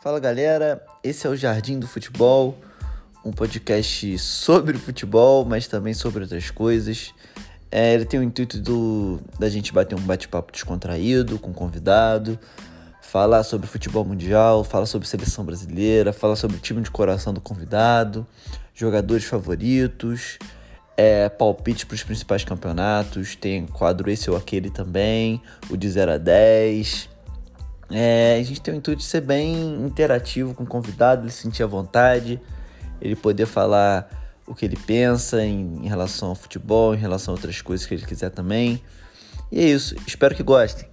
Fala galera, esse é o Jardim do Futebol, um podcast sobre futebol, mas também sobre outras coisas. É, ele tem o intuito do, da gente bater um bate-papo descontraído com convidado, falar sobre futebol mundial, falar sobre seleção brasileira, falar sobre o time de coração do convidado, jogadores favoritos, é, palpite para os principais campeonatos, tem quadro esse ou aquele também, o de 0 a 10. É, a gente tem o intuito de ser bem interativo com o convidado, ele se sentir à vontade, ele poder falar o que ele pensa em, em relação ao futebol, em relação a outras coisas que ele quiser também. E é isso, espero que gostem.